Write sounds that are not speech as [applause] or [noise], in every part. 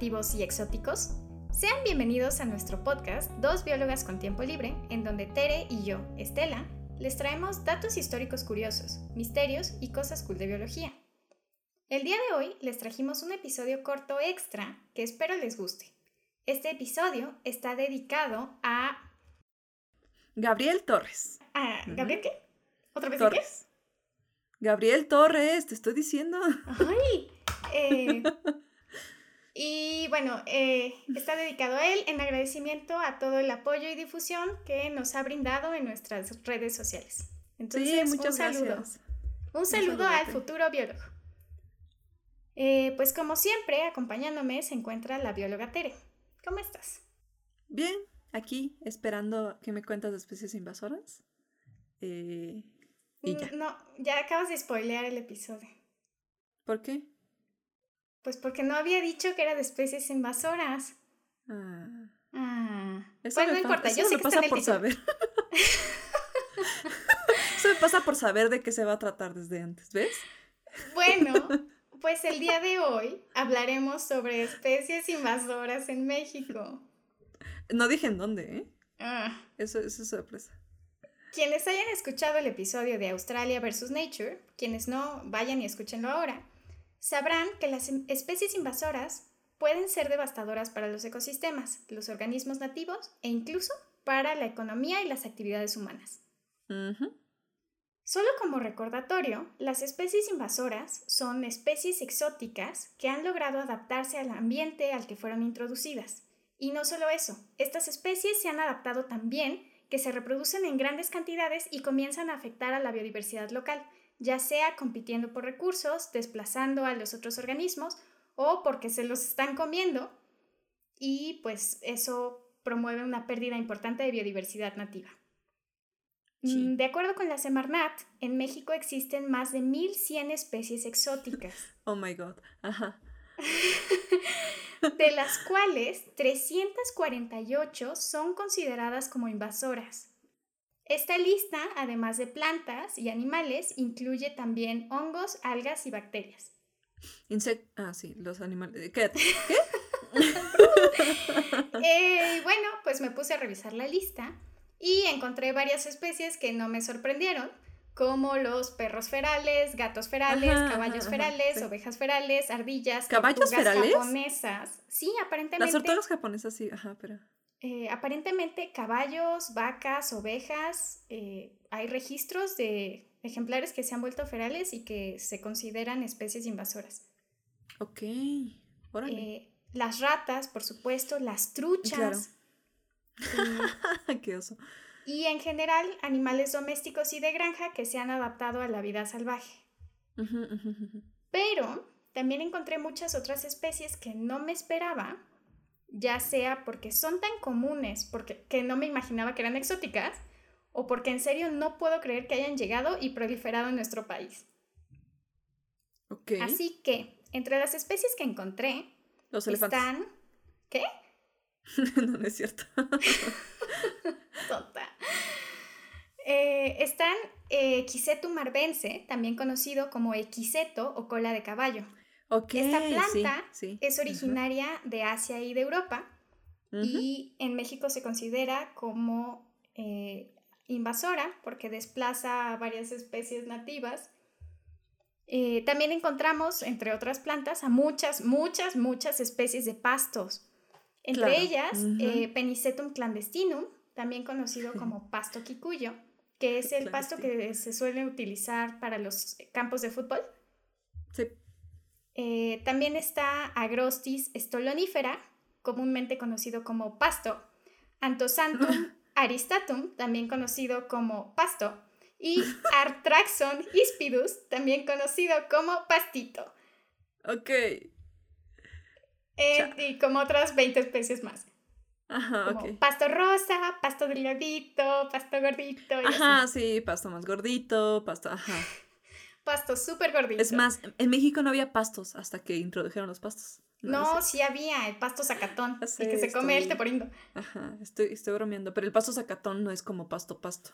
y exóticos? Sean bienvenidos a nuestro podcast Dos Biólogas con Tiempo Libre, en donde Tere y yo, Estela, les traemos datos históricos curiosos, misterios y cosas cool de biología. El día de hoy les trajimos un episodio corto extra que espero les guste. Este episodio está dedicado a... Gabriel Torres. ¿A Gabriel qué? ¿Otra vez Torres. Gabriel Torres, te estoy diciendo. ¡Ay! Eh, [laughs] y bueno, eh, está dedicado a él en agradecimiento a todo el apoyo y difusión que nos ha brindado en nuestras redes sociales. Entonces, muchas un saludo. gracias. Un saludo al futuro biólogo. Eh, pues como siempre, acompañándome se encuentra la bióloga Tere. ¿Cómo estás? Bien, aquí esperando que me cuentas de especies invasoras. Eh, y ya. Mm, No, ya acabas de spoilear el episodio. ¿Por qué? Pues porque no había dicho que era de especies invasoras. Ah, Ah. eso no fa- importa, eso yo sé me que está en pasa el por título. saber. [laughs] eso me pasa por saber de qué se va a tratar desde antes, ¿ves? Bueno, [laughs] pues el día de hoy hablaremos sobre especies invasoras en México. No dije en dónde, ¿eh? Ah. Eso, eso es sorpresa. Quienes hayan escuchado el episodio de Australia vs. Nature, quienes no, vayan y escúchenlo ahora, sabrán que las especies invasoras pueden ser devastadoras para los ecosistemas, los organismos nativos e incluso para la economía y las actividades humanas. Solo como recordatorio, las especies invasoras son especies exóticas que han logrado adaptarse al ambiente al que fueron introducidas. Y no solo eso, estas especies se han adaptado tan bien que se reproducen en grandes cantidades y comienzan a afectar a la biodiversidad local, ya sea compitiendo por recursos, desplazando a los otros organismos o porque se los están comiendo y pues eso promueve una pérdida importante de biodiversidad nativa. Sí. Mm, De acuerdo con la Semarnat, en México existen más de 1100 especies exóticas, [laughs] Oh my god. Ajá. [laughs] de las cuales 348 son consideradas como invasoras. Esta lista, además de plantas y animales, incluye también hongos, algas y bacterias. Insect ah, sí, los animales. ¿Qué? [laughs] Eh, bueno, pues me puse a revisar la lista y encontré varias especies que no me sorprendieron, como los perros ferales, gatos ferales, Ajá, caballos ajá, ferales, sí. ovejas ferales, ardillas, ¿Caballos ferales? japonesas. Sí, aparentemente. Las tortugas japonesas sí, ajá, pero. Eh, aparentemente caballos, vacas, ovejas, eh, hay registros de ejemplares que se han vuelto ferales y que se consideran especies invasoras. Ok. Órale. Eh, las ratas, por supuesto, las truchas. eh, [laughs] Qué oso. y en general animales domésticos y de granja que se han adaptado a la vida salvaje. Pero también encontré muchas otras especies que no me esperaba, ya sea porque son tan comunes, porque que no me imaginaba que eran exóticas, o porque en serio no puedo creer que hayan llegado y proliferado en nuestro país. Así que, entre las especies que encontré, Los elefantes. están... ¿Qué? [laughs] no, no es cierto. [laughs] Tonta. Eh, están eh, Equisetum arbense, también conocido como equiseto o cola de caballo. Esta planta sí. Es originaria de Asia y de Europa Ujú. y en México se considera como eh, invasora porque desplaza a varias especies nativas. Eh, también encontramos, entre otras plantas, a muchas, muchas, muchas especies de pastos. Entre Claro. ellas, eh, Penicetum clandestinum, también conocido [laughs] como pasto quicuyo, que es el pasto que se suele utilizar para los campos de fútbol. Sí. Eh, también está Agrostis stolonífera, comúnmente conocido como pasto, Anthosantum aristatum, también conocido como pasto, y [laughs] Artraxon hispidus, también conocido como pastito, Ok. Eh, y como otras 20 especies más, Ajá, como pasto rosa, pasto delgadito, pasto gordito, y así. Ajá, sí, pasto más gordito, pasto, ajá. Pasto súper gordito. Es más, en México no había pastos hasta que introdujeron los pastos. No, sí había el pasto zacatón, sé, el que se come el teporindo. Ajá, estoy, estoy bromeando, pero el pasto zacatón no es como pasto pasto,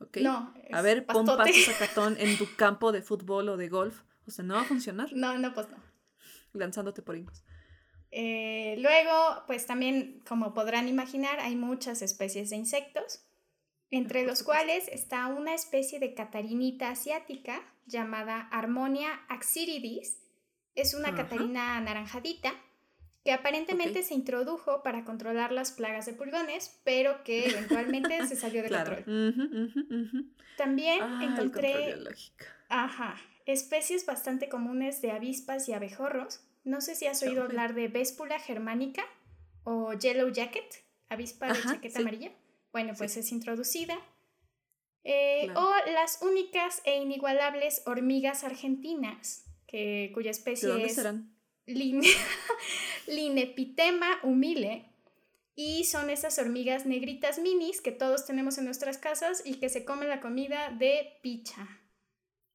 ¿ok? No, A es ver, pon pasto zacatón [laughs] en tu campo de fútbol o de golf, o sea, no va a funcionar No, no, pues no. lanzándote por hingos. Eh, luego, pues también, como podrán imaginar, hay muchas especies de insectos, entre los cuales está una especie de catarinita asiática llamada Harmonia axiridis. Es una catarina anaranjadita que aparentemente se introdujo para controlar las plagas de pulgones, pero que eventualmente se [laughs] salió de control. También ah, encontré ajá, especies bastante comunes de avispas y abejorros. No sé si has oído hablar de Véspula germánica o Yellow Jacket, avispa de chaqueta amarilla. Bueno, pues es introducida. Eh, o las únicas e inigualables hormigas argentinas, que, cuya especie ¿De es serán? [laughs] Linepitema humile. Y son esas hormigas negritas minis que todos tenemos en nuestras casas y que se comen la comida de picha.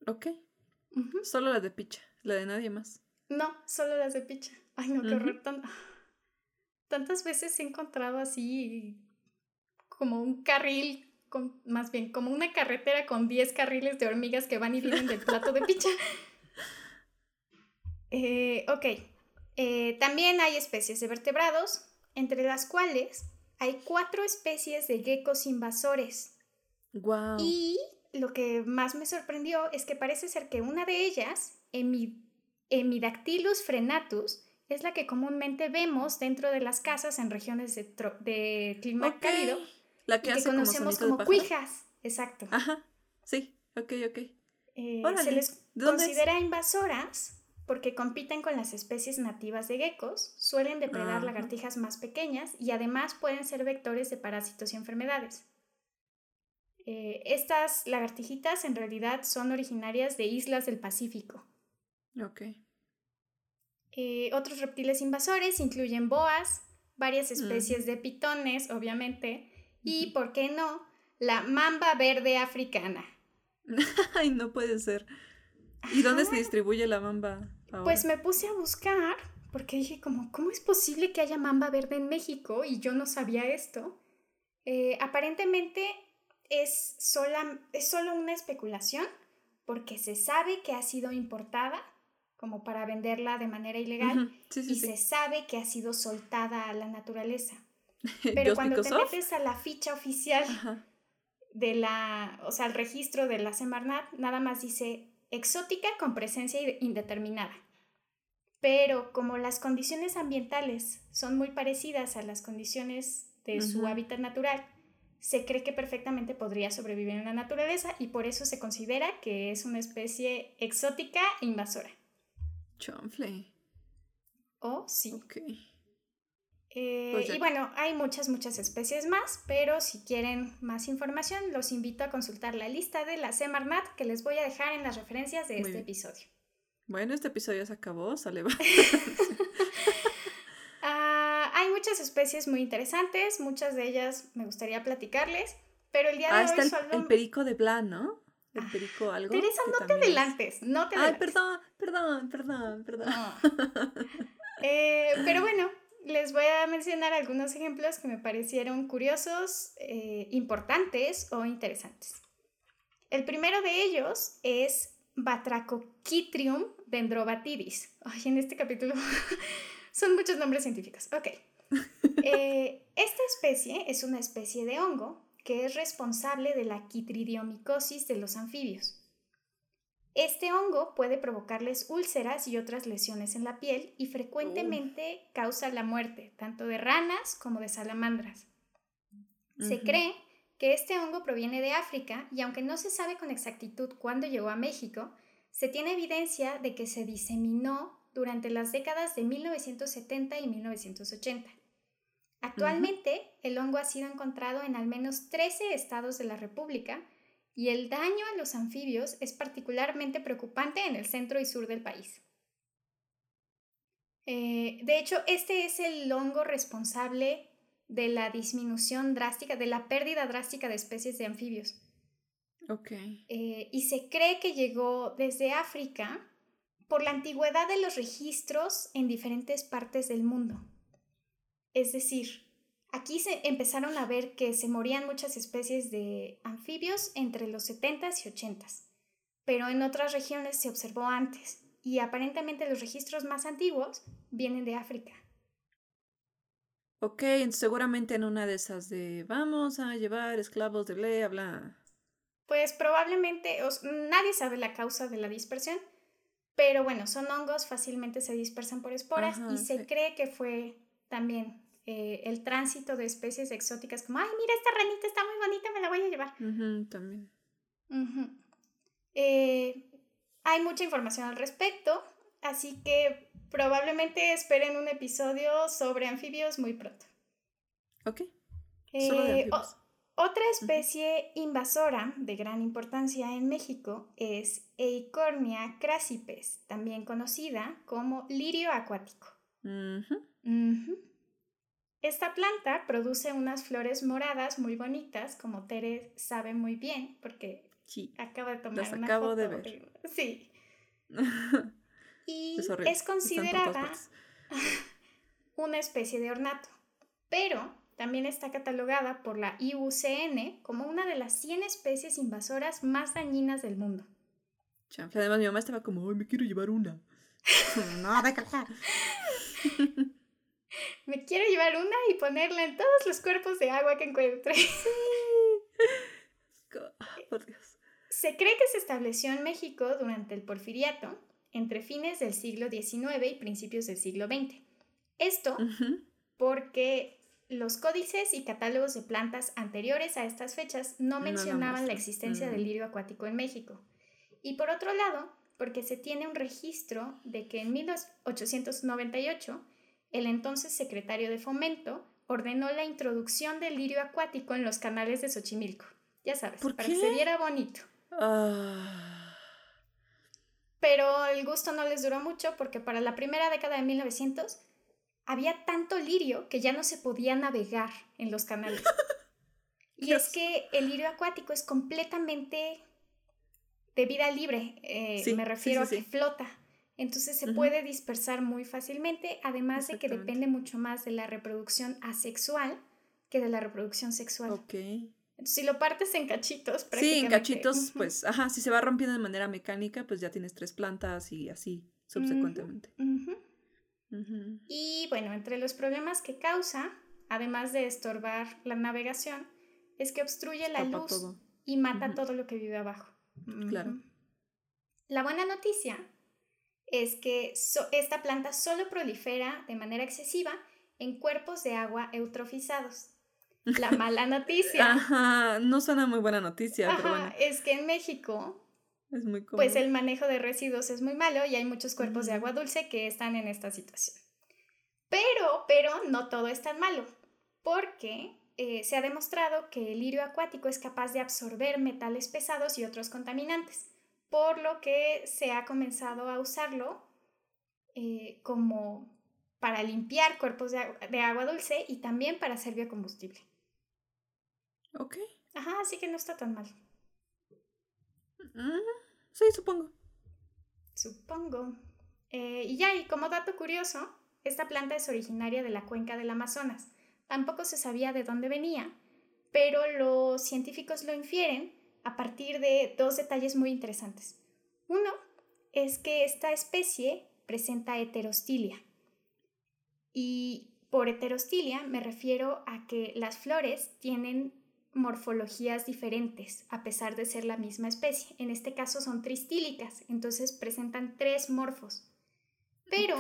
Ok. Solo la de picha, la de nadie más. No, solo las de picha. Ay, no, qué horror. Tantas veces he encontrado así como un carril, con, más bien como una carretera con 10 carriles de hormigas que van y vienen del plato de picha. [laughs] Eh, ok, eh, también hay especies de vertebrados, entre las cuales hay cuatro especies de geckos invasores. Wow. Y lo que más me sorprendió es que parece ser que una de ellas, Hemidactylus frenatus, es la que comúnmente vemos dentro de las casas en regiones de, clima cálido. La que, conocemos como, cuijas. Exacto. Ajá. Sí, ok, ok. Eh, se les considera invasoras porque compiten con las especies nativas de geckos, suelen depredar lagartijas más pequeñas y además pueden ser vectores de parásitos y enfermedades. Eh, estas lagartijitas en realidad son originarias de islas del Pacífico. Ok. Eh, otros reptiles invasores incluyen boas, varias especies de pitones, obviamente, y, ¿por qué no?, la mamba verde africana. [laughs] Ay, no puede ser. ¿Y dónde se distribuye la mamba? Pues me puse a buscar porque dije como, ¿cómo es posible que haya mamba verde en México? Y yo no sabía esto. Eh, aparentemente es, sola, es solo una especulación porque se sabe que ha sido importada como para venderla de manera ilegal y se sabe que ha sido soltada a la naturaleza. [laughs] Pero cuando te metes a la ficha oficial de la, o sea, al registro de la Semarnat, nada más dice exótica con presencia indeterminada. Pero como las condiciones ambientales son muy parecidas a las condiciones de su hábitat natural, se cree que perfectamente podría sobrevivir en la naturaleza y por eso se considera que es una especie exótica e invasora. Chonfle. Oh, sí. Ok. Eh, pues y bueno, hay muchas, muchas especies más, pero si quieren más información, los invito a consultar la lista de la Semarnat que les voy a dejar en las referencias de este episodio. Bueno, este episodio se acabó, sale. [laughs] Ah, hay muchas especies muy interesantes, muchas de ellas me gustaría platicarles, pero el día de ah, hoy el, solo... el perico de Blan, ¿no? El ah, perico algo. Teresa, no te adelantes, no te adelantes. Ay, perdón, perdón, perdón, perdón. Eh, pero bueno, les voy a mencionar algunos ejemplos que me parecieron curiosos, eh, importantes o interesantes. El primero de ellos es Batrachochitrium dendrobatidis. Ay, en este capítulo [laughs] son muchos nombres científicos. Ok. [laughs] Eh, esta especie es una especie de hongo que es responsable de la quitridiomicosis de los anfibios. Este hongo puede provocarles úlceras y otras lesiones en la piel y frecuentemente causa la muerte tanto de ranas como de salamandras. Se cree que este hongo proviene de África y aunque no se sabe con exactitud cuándo llegó a México, se tiene evidencia de que se diseminó durante las décadas de 1970 y 1980. Actualmente, el hongo ha sido encontrado en al menos 13 estados de la República y el daño a los anfibios es particularmente preocupante en el centro y sur del país. Eh, de hecho, este es el hongo responsable de la disminución drástica, de la pérdida drástica de especies de anfibios. Ok. Eh, y se cree que llegó desde África por la antigüedad de los registros en diferentes partes del mundo. Es decir, Aquí se empezaron a ver que se morían muchas especies de anfibios entre los 70s y 80s, pero en otras regiones se observó antes y aparentemente los registros más antiguos vienen de África. Ok, seguramente en una de esas de vamos a llevar esclavos de ley, habla. Pues probablemente, nadie sabe la causa de la dispersión, pero bueno, son hongos, fácilmente se dispersan por esporas y se cree que fue también eh, el tránsito de especies exóticas como, ay, mira, esta ranita está muy bonita, me la voy a llevar. también. Eh, hay mucha información al respecto, así que Probablemente esperen un episodio sobre anfibios muy pronto. Ok. Eh, otra especie invasora de gran importancia en México es Eicornia crassipes, también conocida como lirio acuático. Esta planta produce unas flores moradas muy bonitas, como Tere sabe muy bien, porque acaba de tomar las acabo de ver. Sí. [laughs] y es, considerada [laughs] una especie de ornato, pero también está catalogada por la IUCN como una de las 100 especies invasoras más dañinas del mundo. Además, mi mamá estaba como, Ay, me quiero llevar una. [laughs] no, déjala. Me quiero llevar una y ponerla en todos los cuerpos de agua que encuentre. [laughs] Por Dios. Se cree que se estableció en México durante el porfiriato entre fines del siglo XIX y principios del siglo XX. Esto porque los códices y catálogos de plantas anteriores a estas fechas no mencionaban la existencia del lirio acuático en México. Y por otro lado, porque se tiene un registro de que en 1898 el entonces secretario de Fomento ordenó la introducción del lirio acuático en los canales de Xochimilco. Ya sabes, para que se viera bonito. Ah. Pero el gusto no les duró mucho porque para la primera década de 1900 había tanto lirio que ya no se podía navegar en los canales. [laughs] y es que el lirio acuático es completamente de vida libre, eh, me refiero a que flota. Entonces se puede dispersar muy fácilmente, además de que depende mucho más de la reproducción asexual que de la reproducción sexual. Ok. Si lo partes en cachitos, Sí, en cachitos, pues, ajá, si se va rompiendo de manera mecánica, pues ya tienes tres plantas y así subsecuentemente. Y bueno, entre los problemas que causa, además de estorbar la navegación, es que obstruye la luz y mata todo lo que vive abajo. Claro. La buena noticia es que esta planta solo prolifera de manera excesiva en cuerpos de agua eutrofizados. La [laughs] mala noticia. Ajá, no suena muy buena noticia, pero bueno. Es que en México, es muy pues el manejo de residuos es muy malo y hay muchos cuerpos de agua dulce que están en esta situación. Pero, pero no todo es tan malo, porque eh, se ha demostrado que el lirio acuático es capaz de absorber metales pesados y otros contaminantes, por lo que se ha comenzado a usarlo eh, como para limpiar cuerpos de agua dulce y también para hacer biocombustible. Ok. Ajá, así que no está tan mal. Mm, sí, supongo. Supongo. Eh, y ya, y como dato curioso, esta planta es originaria de la cuenca del Amazonas. Tampoco se sabía de dónde venía, pero los científicos lo infieren a partir de dos detalles muy interesantes. Uno es que esta especie presenta heterostilia. Y por heterostilia me refiero a que las flores tienen morfologías diferentes a pesar de ser la misma especie. En este caso son tristílicas, entonces presentan tres morfos. Pero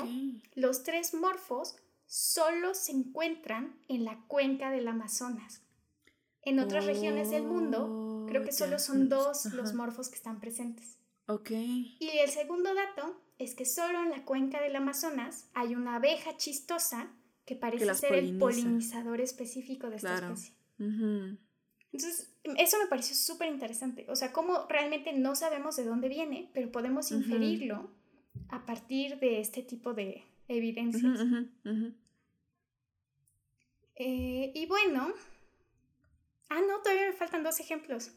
los tres morfos solo se encuentran en la cuenca del Amazonas. En otras regiones del mundo, creo que solo son dos los morfos que están presentes. Y el segundo dato es que solo en la cuenca del Amazonas hay una abeja chistosa que parece ser el polinizador específico de esta especie. Entonces, eso me pareció súper interesante. O sea, cómo realmente no sabemos de dónde viene, pero podemos inferirlo a partir de este tipo de evidencias. Eh, y bueno, ah, no, todavía me faltan dos ejemplos.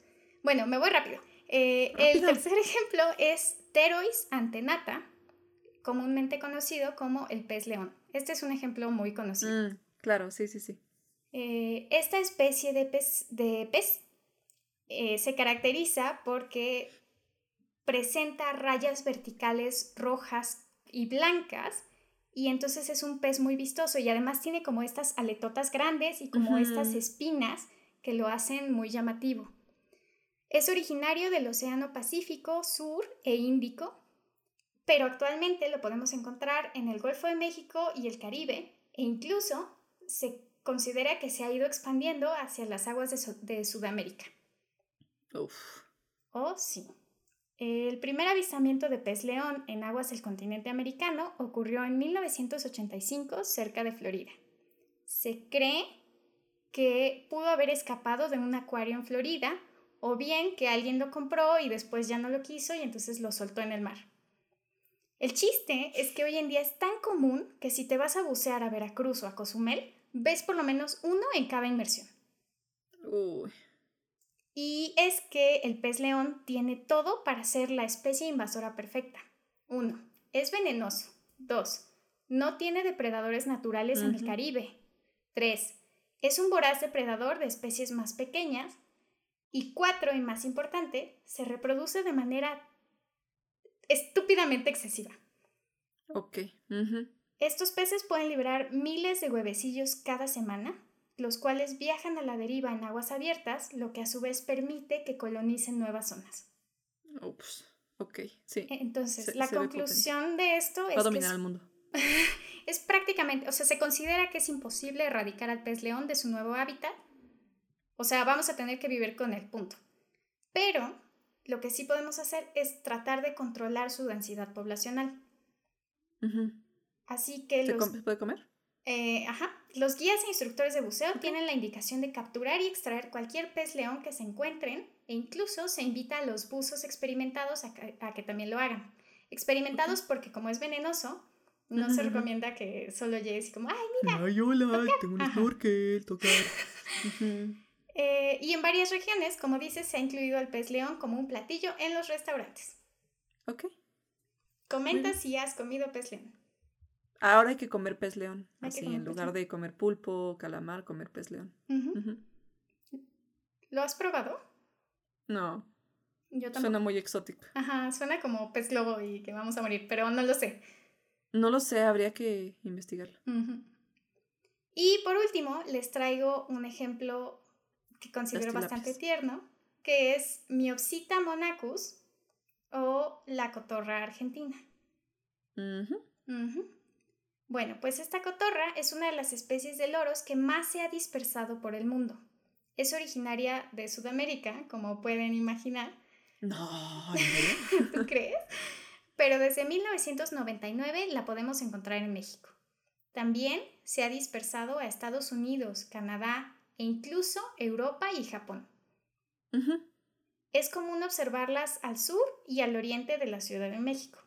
Bueno, me voy rápido. Eh, el tercer [laughs] ejemplo es Terois antenata, comúnmente conocido como el pez león. Este es un ejemplo muy conocido. Mm, claro, sí, sí, sí. Eh, esta especie de pez, de pez eh, se caracteriza porque presenta rayas verticales rojas y blancas y entonces es un pez muy vistoso y además tiene como estas aletotas grandes y como estas espinas que lo hacen muy llamativo. Es originario del Océano Pacífico, Sur e Índico, pero actualmente lo podemos encontrar en el Golfo de México y el Caribe e incluso se considera que se ha ido expandiendo hacia las aguas de, Sudamérica. Uf. Oh, sí. El primer avistamiento de pez león en aguas del continente americano ocurrió en 1985 cerca de Florida. Se cree que pudo haber escapado de un acuario en Florida o bien que alguien lo compró y después ya no lo quiso y entonces lo soltó en el mar. El chiste es que hoy en día es tan común que si te vas a bucear a Veracruz o a Cozumel, ves por lo menos uno en cada inmersión. Y es que el pez león tiene todo para ser la especie invasora perfecta. Uno, es venenoso. Dos, no tiene depredadores naturales en el Caribe. Tres, es un voraz depredador de especies más pequeñas. Y cuatro, y más importante, se reproduce de manera estúpidamente excesiva. Ok. Estos peces pueden liberar miles de huevecillos cada semana, los cuales viajan a la deriva en aguas abiertas, lo que a su vez permite que colonicen nuevas zonas. Ups. Ok, sí. Entonces, la conclusión de esto es. Va a dominar el mundo. [laughs] es prácticamente, o sea, se considera que es imposible erradicar al pez león de su nuevo hábitat. O sea, vamos a tener que vivir con el punto. Pero lo que sí podemos hacer es tratar de controlar su densidad poblacional. Así que... ¿Se puede comer? Eh, ajá. Los guías e instructores de buceo tienen la indicación de capturar y extraer cualquier pez león que se encuentren e incluso se invita a los buzos experimentados a que, también lo hagan. Experimentados porque como es venenoso, no se recomienda que solo llegues y como, ay, mira. Ay, hola, tengo un snorkel, tocar. [laughs] Eh, y en varias regiones, como dices, se ha incluido al pez león como un platillo en los restaurantes. Ok. Comenta si has comido pez león. Ahora hay que comer pez león. así, en lugar de comer pulpo, calamar, comer pez león. ¿Lo has probado? No. Yo tampoco. Suena muy exótico. Ajá, suena como pez globo y que vamos a morir, pero no lo sé. No lo sé, habría que investigarlo. Y por último, les traigo un ejemplo que considero bastante tierno, que es Miopsita monacus o la cotorra argentina. Bueno, pues esta cotorra es una de las especies de loros que más se ha dispersado por el mundo. Es originaria de Sudamérica, como pueden imaginar. No, [laughs] ¿tú crees? Pero desde 1999 la podemos encontrar en México. También se ha dispersado a Estados Unidos, Canadá, e incluso Europa y Japón. Es común observarlas al sur y al oriente de la Ciudad de México,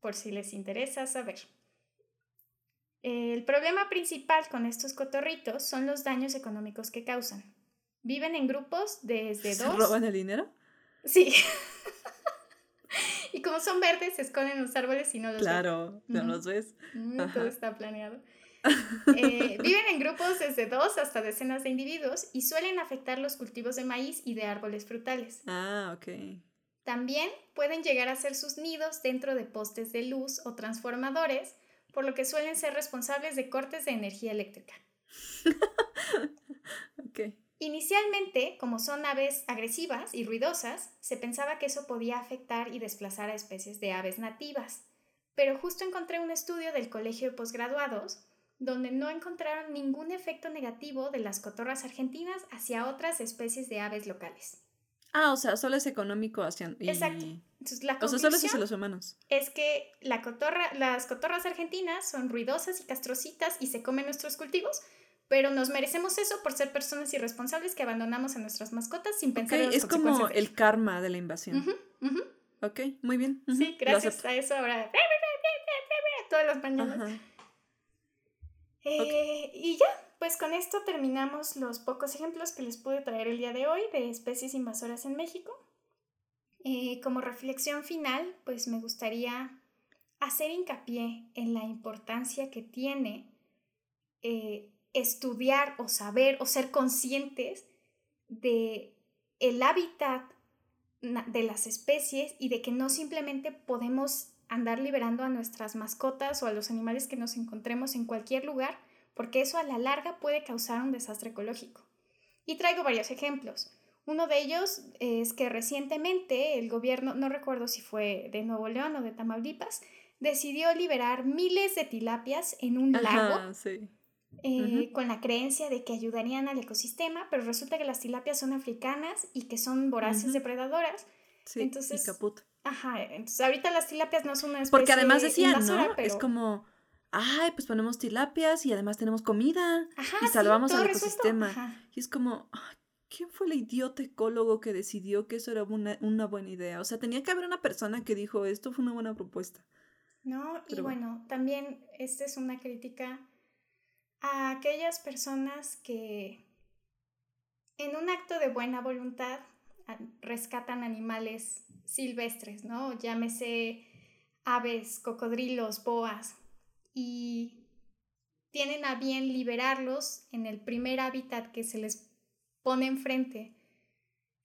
por si les interesa saber. El problema principal con estos cotorritos son los daños económicos que causan. Viven en grupos desde dos. ¿Se roban el dinero? Sí. [laughs] y como son verdes, se esconden en los árboles y no los Claro, no los ves. Mm, todo está planeado. Eh, viven en grupos desde dos hasta decenas de individuos y suelen afectar los cultivos de maíz y de árboles frutales. Ah, ok. También pueden llegar a ser sus nidos dentro de postes de luz o transformadores, por lo que suelen ser responsables de cortes de energía eléctrica. [laughs] okay. Inicialmente, como son aves agresivas y ruidosas, se pensaba que eso podía afectar y desplazar a especies de aves nativas. Pero justo encontré un estudio del Colegio de Postgraduados donde no encontraron ningún efecto negativo de las cotorras argentinas hacia otras especies de aves locales. Ah, o sea, solo es económico hacia... Exacto. la o sea, solo es hacia los humanos. Es que la cotorra, las cotorras argentinas son ruidosas y castrocitas y se comen nuestros cultivos, pero nos merecemos eso por ser personas irresponsables que abandonamos a nuestras mascotas sin pensar en las Es como el karma de la invasión. Ok, muy bien. Sí, gracias a eso ahora... Todas las mañanas. Eh, y ya, pues con esto terminamos los pocos ejemplos que les pude traer el día de hoy de especies invasoras en México. Eh, como reflexión final, pues me gustaría hacer hincapié en la importancia que tiene eh, estudiar o saber o ser conscientes de el hábitat de las especies y de que no simplemente podemos andar liberando a nuestras mascotas o a los animales que nos encontremos en cualquier lugar, porque eso a la larga puede causar un desastre ecológico. Y traigo varios ejemplos. Uno de ellos es que recientemente el gobierno, no recuerdo si fue de Nuevo León o de Tamaulipas, decidió liberar miles de tilapias en un lago eh, con la creencia de que ayudarían al ecosistema, pero resulta que las tilapias son africanas y que son voraces depredadoras. Sí, entonces, y caput. Ajá, entonces ahorita las tilapias no son una especie Porque además decían, ¿no? Es como, ay, pues ponemos tilapias y además tenemos comida y salvamos al ecosistema. Y es como, ¿quién fue el idiota ecólogo que decidió que eso era una, una, buena idea? O sea, tenía que haber una persona que dijo, esto fue una buena propuesta. No, y bueno, también esta es una crítica a aquellas personas que en un acto de buena voluntad rescatan animales silvestres, ¿no? Llámese aves, cocodrilos, boas, y tienen a bien liberarlos en el primer hábitat que se les pone enfrente,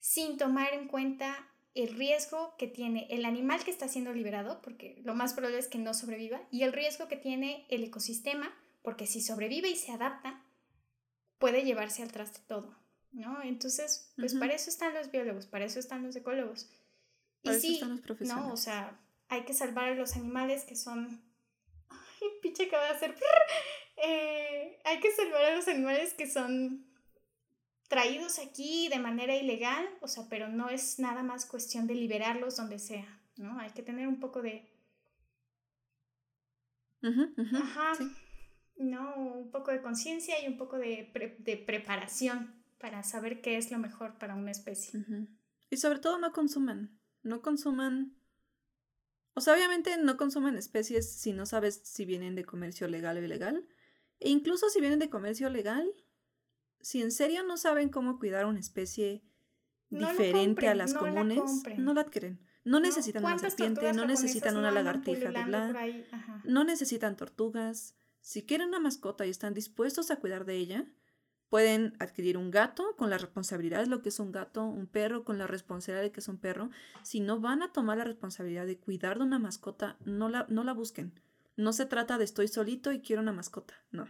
sin tomar en cuenta el riesgo que tiene el animal que está siendo liberado, porque lo más probable es que no sobreviva, y el riesgo que tiene el ecosistema, porque si sobrevive y se adapta, puede llevarse al traste todo, ¿no? Entonces, pues para eso están los biólogos, para eso están los ecólogos. y sí, no, o sea, hay que salvar a los animales que son... [laughs] Ay, pinche acaba de hacer... [laughs] Eh, hay que salvar a los animales que son traídos aquí de manera ilegal, o sea, pero no es nada más cuestión de liberarlos donde sea, ¿no? Hay que tener un poco de... Ajá. No, un poco de conciencia y un poco de, de, preparación para saber qué es lo mejor para una especie. Y sobre todo no consuman, no consuman... O sea, obviamente no consuman especies si no sabes si vienen de comercio legal o ilegal. E incluso si vienen de comercio legal, si en serio no saben cómo cuidar una especie diferente a las comunes, no la adquieren. No necesitan una serpiente, no necesitan una lagartija de bla, no necesitan tortugas. Si quieren una mascota y están dispuestos a cuidar de ella, pueden adquirir un gato con la responsabilidad de lo que es un gato, un perro con la responsabilidad de que es un perro. Si no van a tomar la responsabilidad de cuidar de una mascota, no la, no la busquen. No se trata de estoy solito y quiero una mascota, no.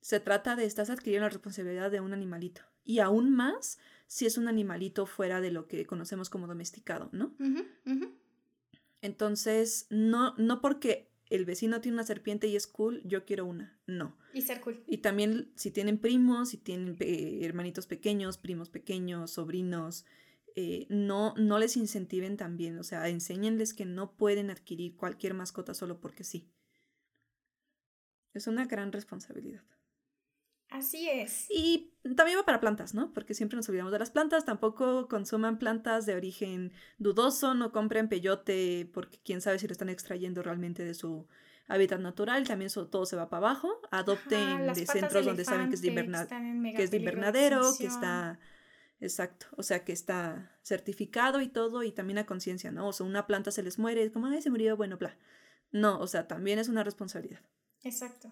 Se trata de estás adquiriendo la responsabilidad de un animalito. Y aún más si es un animalito fuera de lo que conocemos como domesticado, ¿no? Entonces, no, no porque el vecino tiene una serpiente y es cool, yo quiero una. No. Y ser cool. Y también si tienen primos, si tienen eh, hermanitos pequeños, primos pequeños, sobrinos, eh, no, no les incentiven también. O sea, enséñenles que no pueden adquirir cualquier mascota solo porque sí. Es una gran responsabilidad. Así es. Y también va para plantas, ¿no? Porque siempre nos olvidamos de las plantas. Tampoco consuman plantas de origen dudoso, no compren peyote porque quién sabe si lo están extrayendo realmente de su hábitat natural. También todo se va para abajo. Adopten de centros donde saben que es, de, que es de invernadero, que está... Exacto, o sea que está certificado y todo y también a conciencia, ¿no? O sea, una planta se les muere, como, ay, se murió, bueno, bla. No, o sea, también es una responsabilidad. Exacto.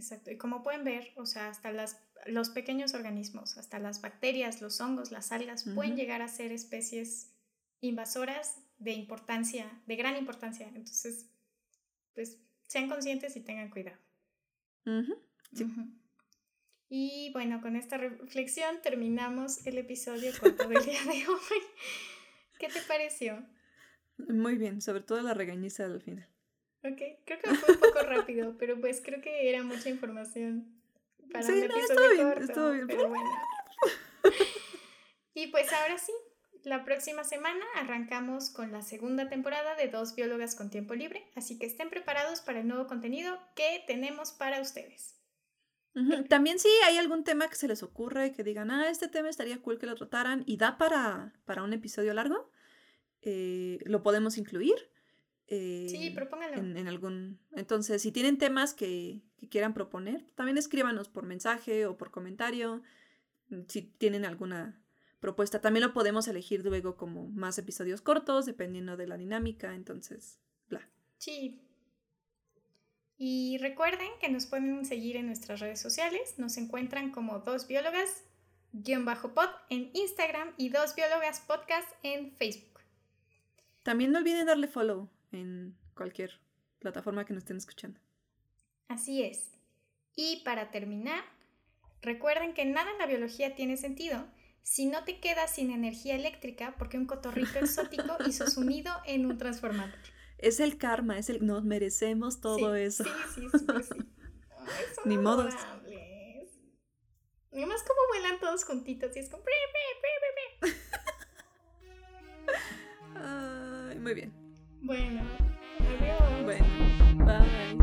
Exacto. Y como pueden ver, o sea, hasta las, los pequeños organismos, hasta las bacterias, los hongos, las algas, pueden llegar a ser especies invasoras de importancia, de gran importancia. Entonces, pues sean conscientes y tengan cuidado. Y bueno, con esta reflexión terminamos el episodio corto del día de [laughs] hoy. ¿Qué te pareció? Muy bien, sobre todo la regañiza al final. Ok, creo que fue un poco rápido, pero pues creo que era mucha información para sí, un episodio no, corto, bien, pero bueno. y pues ahora sí, la próxima semana arrancamos con la segunda temporada de Dos Biólogas con Tiempo Libre, así que estén preparados para el nuevo contenido que tenemos para ustedes. También si hay algún tema que se les ocurre, que digan, ah, este tema estaría cool que lo trataran y da para, para un episodio largo, eh, lo podemos incluir sí, eh, propónganlo. En, algún... Entonces, si tienen temas que, quieran proponer, también escríbanos por mensaje o por comentario. Mm, si tienen alguna propuesta, también lo podemos elegir luego como más episodios cortos, dependiendo de la dinámica. Entonces, bla. Sí. Y recuerden que nos pueden seguir en nuestras redes sociales. Nos encuentran como dos biólogas guion bajo pod en Instagram y dos biólogas podcast en Facebook. También no olviden darle follow en cualquier plataforma que nos estén escuchando. Así es. Y para terminar, recuerden que nada en la biología tiene sentido si no te quedas sin energía eléctrica porque un cotorrito [laughs] exótico hizo su nido en un transformador. Es el karma, es el nos merecemos todo eso. Sí, sí, sí, sí. Ni modo. Y más como vuelan todos juntitos y es como... [laughs] Ay, muy bien. Bueno, adiós. Bueno, bye.